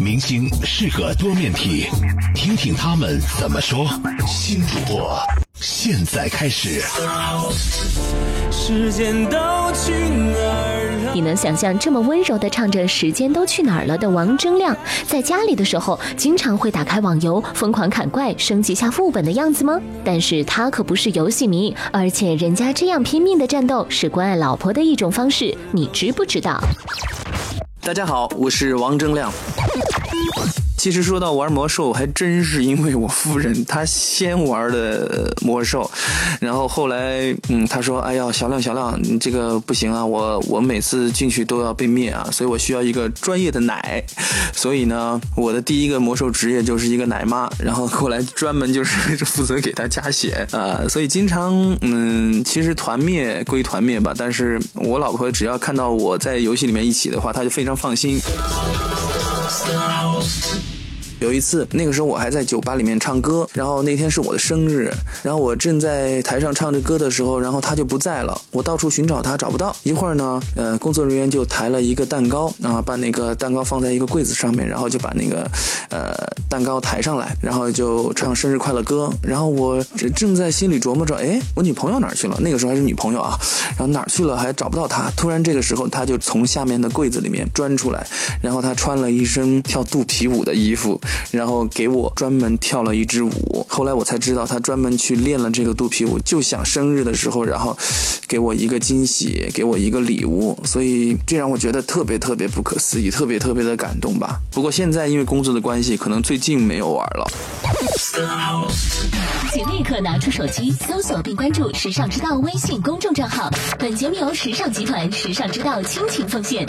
明星是个多面体，听听他们怎么说。新主播现在开始。你能想象这么温柔的唱着“时间都去哪儿了”的王铮亮，在家里的时候经常会打开网游疯狂砍怪、升级下副本的样子吗？但是他可不是游戏迷，而且人家这样拼命的战斗是关爱老婆的一种方式，你知不知道？大家好，我是王铮亮。其实说到玩魔兽，还真是因为我夫人她先玩的魔兽，然后后来，嗯，她说：“哎呀，小亮小亮，你这个不行啊，我我每次进去都要被灭啊，所以我需要一个专业的奶。”所以呢，我的第一个魔兽职业就是一个奶妈，然后后来专门就是 负责给她加血啊，所以经常，嗯，其实团灭归团灭吧，但是我老婆只要看到我在游戏里面一起的话，她就非常放心。house. 有一次，那个时候我还在酒吧里面唱歌，然后那天是我的生日，然后我正在台上唱着歌的时候，然后他就不在了，我到处寻找他找不到。一会儿呢，呃，工作人员就抬了一个蛋糕，啊，把那个蛋糕放在一个柜子上面，然后就把那个呃蛋糕抬上来，然后就唱生日快乐歌。然后我正在心里琢磨着，哎，我女朋友哪去了？那个时候还是女朋友啊，然后哪去了？还找不到她。突然这个时候，她就从下面的柜子里面钻出来，然后她穿了一身跳肚皮舞的衣服。然后给我专门跳了一支舞，后来我才知道他专门去练了这个肚皮舞，就想生日的时候，然后给我一个惊喜，给我一个礼物，所以这让我觉得特别特别不可思议，特别特别的感动吧。不过现在因为工作的关系，可能最近没有玩了。请立刻拿出手机搜索并关注“时尚之道”微信公众账号。本节目由时尚集团时尚之道倾情奉献。